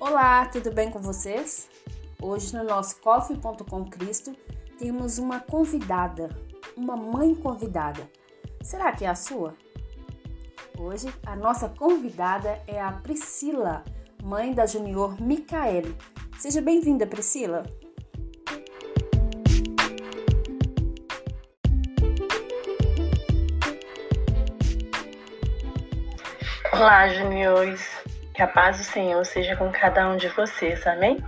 Olá, tudo bem com vocês? Hoje no nosso Coffee.com Cristo temos uma convidada, uma mãe convidada. Será que é a sua? Hoje a nossa convidada é a Priscila, mãe da Junior Micaele. Seja bem-vinda, Priscila. Olá, juniores. Que a paz do Senhor seja com cada um de vocês, amém?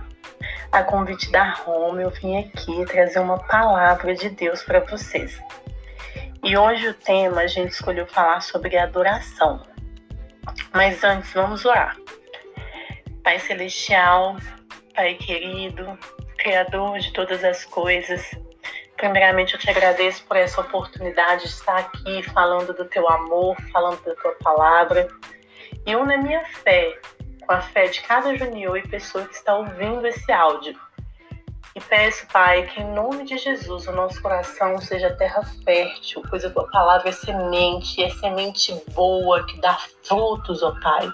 A convite da Roma, eu vim aqui trazer uma palavra de Deus para vocês. E hoje o tema a gente escolheu falar sobre adoração. Mas antes, vamos orar. Pai Celestial, Pai querido, Criador de todas as coisas, primeiramente eu te agradeço por essa oportunidade de estar aqui falando do teu amor, falando da tua palavra. E una minha fé com a fé de cada junior e pessoa que está ouvindo esse áudio. E peço, Pai, que em nome de Jesus o nosso coração seja terra fértil, pois a tua palavra é semente, é semente boa, que dá frutos, ó Pai.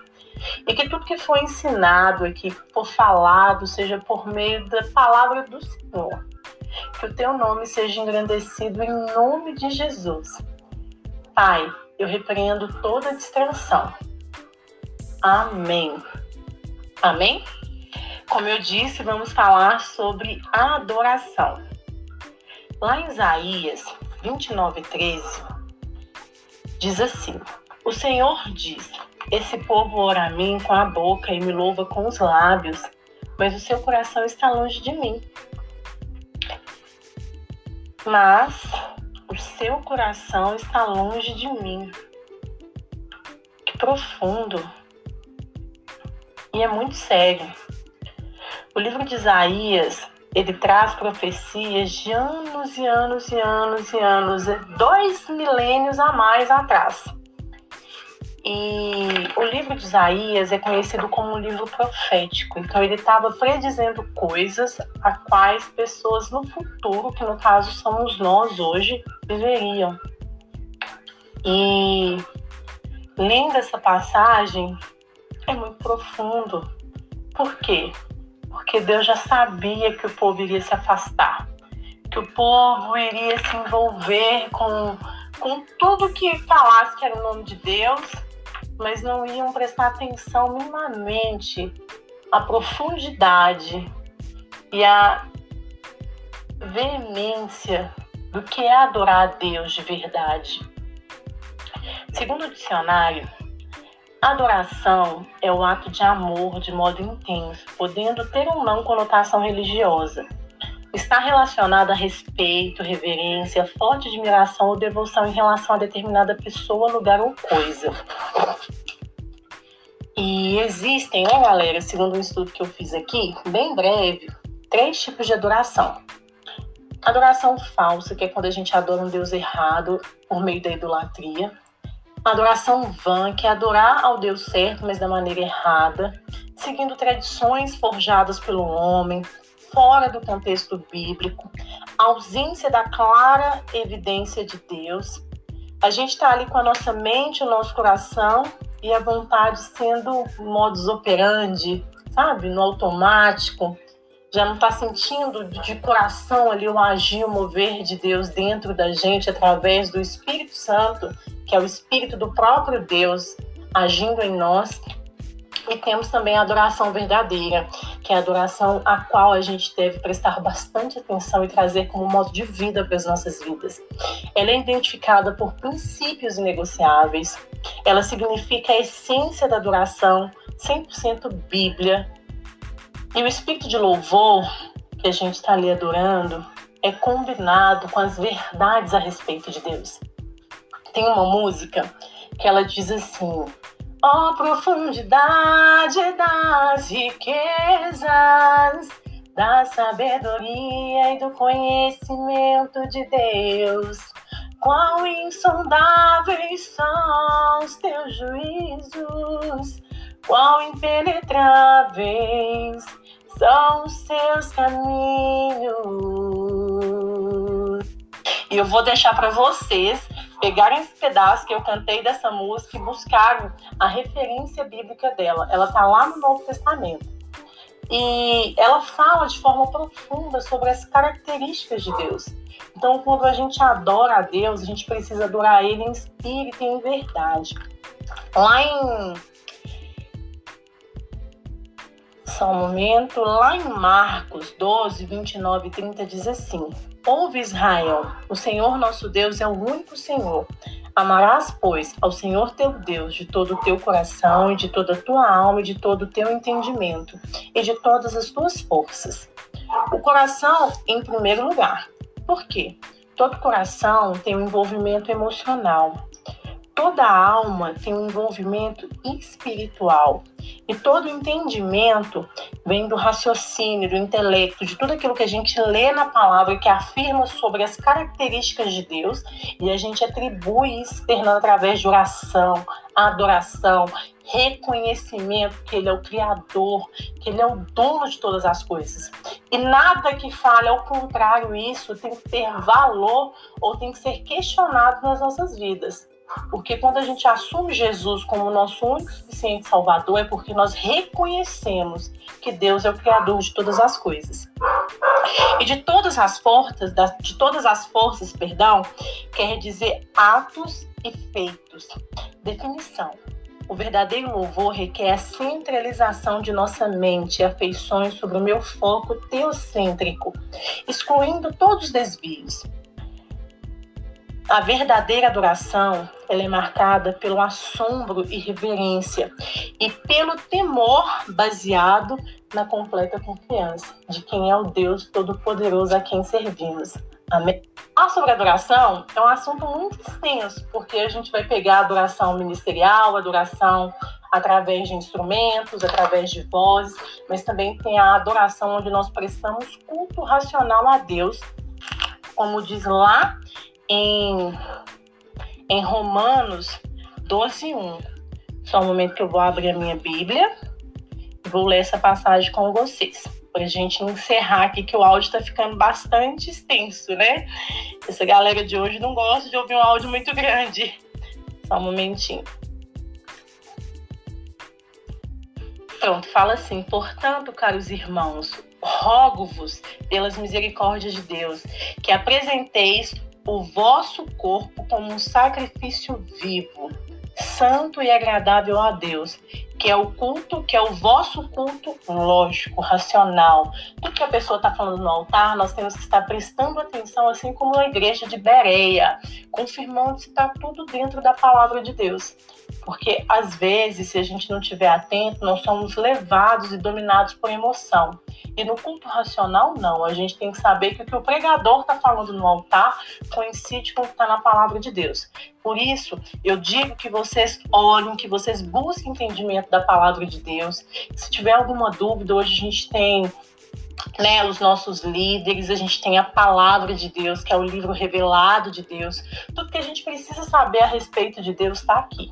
E que tudo que for ensinado aqui, que for falado, seja por meio da palavra do Senhor. Que o teu nome seja engrandecido em nome de Jesus. Pai, eu repreendo toda distração Amém. Amém? Como eu disse, vamos falar sobre adoração. Lá em Isaías 29, 13, diz assim: O Senhor diz: Esse povo ora a mim com a boca e me louva com os lábios, mas o seu coração está longe de mim. Mas o seu coração está longe de mim. Que profundo e é muito sério. O livro de Isaías, ele traz profecias de anos e anos e anos e anos, dois milênios a mais atrás. E o livro de Isaías é conhecido como um livro profético. Então ele estava predizendo coisas a quais pessoas no futuro, que no caso somos nós hoje, viveriam. E lendo essa passagem, é profundo. Por quê? Porque Deus já sabia que o povo iria se afastar, que o povo iria se envolver com, com tudo que falasse que era o nome de Deus, mas não iam prestar atenção minimamente à profundidade e à veemência do que é adorar a Deus de verdade. Segundo o dicionário, Adoração é o ato de amor de modo intenso, podendo ter ou não conotação religiosa. Está relacionado a respeito, reverência, forte admiração ou devoção em relação a determinada pessoa, lugar ou coisa. E existem, né, galera, segundo um estudo que eu fiz aqui, bem breve, três tipos de adoração. Adoração falsa, que é quando a gente adora um Deus errado por meio da idolatria. Adoração vã, que é adorar ao Deus certo, mas da maneira errada, seguindo tradições forjadas pelo homem, fora do contexto bíblico, ausência da clara evidência de Deus. A gente está ali com a nossa mente, o nosso coração e a vontade sendo modus operandi, sabe? No automático. Já não está sentindo de coração ali o agir, o mover de Deus dentro da gente através do Espírito Santo que é o Espírito do próprio Deus agindo em nós. E temos também a adoração verdadeira, que é a adoração a qual a gente deve prestar bastante atenção e trazer como modo de vida para as nossas vidas. Ela é identificada por princípios inegociáveis, ela significa a essência da adoração, 100% Bíblia. E o espírito de louvor que a gente está ali adorando é combinado com as verdades a respeito de Deus tem uma música que ela diz assim: Ó oh, profundidade das riquezas, da sabedoria e do conhecimento de Deus. Quão insondáveis são os teus juízos, quão impenetráveis são os seus caminhos. E eu vou deixar para vocês pegaram esse pedaço que eu cantei dessa música e buscaram a referência bíblica dela. Ela está lá no Novo Testamento. e ela fala de forma profunda sobre as características de Deus. Então, quando a gente adora a Deus, a gente precisa adorar Ele em espírito e em verdade. Lá em. Só momento. Lá em Marcos 12, 29 e 30 diz assim: Ouve Israel, o Senhor nosso Deus é o único Senhor. Amarás, pois, ao Senhor teu Deus de todo o teu coração e de toda a tua alma e de todo o teu entendimento e de todas as tuas forças. O coração em primeiro lugar. Por quê? Todo coração tem um envolvimento emocional. Toda alma tem um envolvimento espiritual. E todo entendimento vem do raciocínio, do intelecto, de tudo aquilo que a gente lê na palavra que afirma sobre as características de Deus e a gente atribui externando através de oração, adoração, reconhecimento que Ele é o Criador, que Ele é o dono de todas as coisas. E nada que fale ao contrário isso tem que ter valor ou tem que ser questionado nas nossas vidas. Porque quando a gente assume Jesus como nosso único suficiente Salvador, é porque nós reconhecemos que Deus é o Criador de todas as coisas. E de todas as forças, de todas as forças, perdão, quer dizer atos e feitos. Definição. O verdadeiro louvor requer a centralização de nossa mente e afeições sobre o meu foco teocêntrico, excluindo todos os desvios. A verdadeira adoração ela é marcada pelo assombro e reverência e pelo temor baseado na completa confiança de quem é o Deus Todo-Poderoso a quem servimos. Amém? A sobre adoração é um assunto muito extenso, porque a gente vai pegar a adoração ministerial, a adoração através de instrumentos, através de vozes, mas também tem a adoração onde nós prestamos culto racional a Deus, como diz lá em, em Romanos 12, 1. Só um momento que eu vou abrir a minha Bíblia e vou ler essa passagem com vocês. Para a gente encerrar aqui, que o áudio está ficando bastante extenso, né? Essa galera de hoje não gosta de ouvir um áudio muito grande. Só um momentinho. Pronto, fala assim: portanto, caros irmãos, rogo-vos pelas misericórdias de Deus, que apresenteis o vosso corpo como um sacrifício vivo, santo e agradável a Deus, que é o culto, que é o vosso culto lógico, racional. Tudo que a pessoa está falando no altar, nós temos que estar prestando atenção, assim como a igreja de Bereia, confirmando se está tudo dentro da palavra de Deus. Porque às vezes, se a gente não estiver atento, nós somos levados e dominados por emoção. E no culto racional, não. A gente tem que saber que o que o pregador está falando no altar coincide com o que está na palavra de Deus. Por isso, eu digo que vocês olhem, que vocês busquem entendimento da palavra de Deus. Se tiver alguma dúvida, hoje a gente tem né, os nossos líderes, a gente tem a palavra de Deus, que é o livro revelado de Deus. Tudo que a gente precisa saber a respeito de Deus está aqui.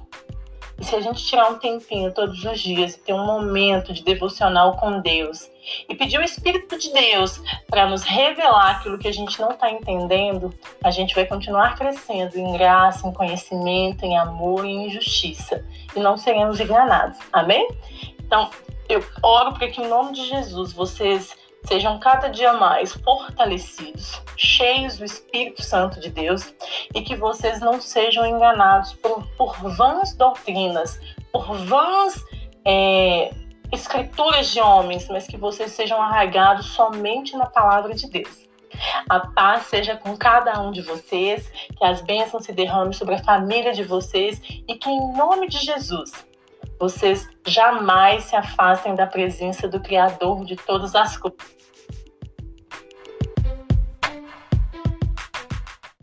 E se a gente tirar um tempinho todos os dias e ter um momento de devocional com Deus e pedir o Espírito de Deus para nos revelar aquilo que a gente não está entendendo, a gente vai continuar crescendo em graça, em conhecimento, em amor e em justiça. E não seremos enganados. Amém? Então, eu oro para que, em nome de Jesus, vocês sejam cada dia mais fortalecidos, cheios do Espírito Santo de Deus e que vocês não sejam enganados por, por vãs doutrinas, por vãs é, escrituras de homens, mas que vocês sejam arraigados somente na palavra de Deus. A paz seja com cada um de vocês, que as bênçãos se derramem sobre a família de vocês e que, em nome de Jesus, vocês jamais se afastem da presença do Criador de todas as coisas.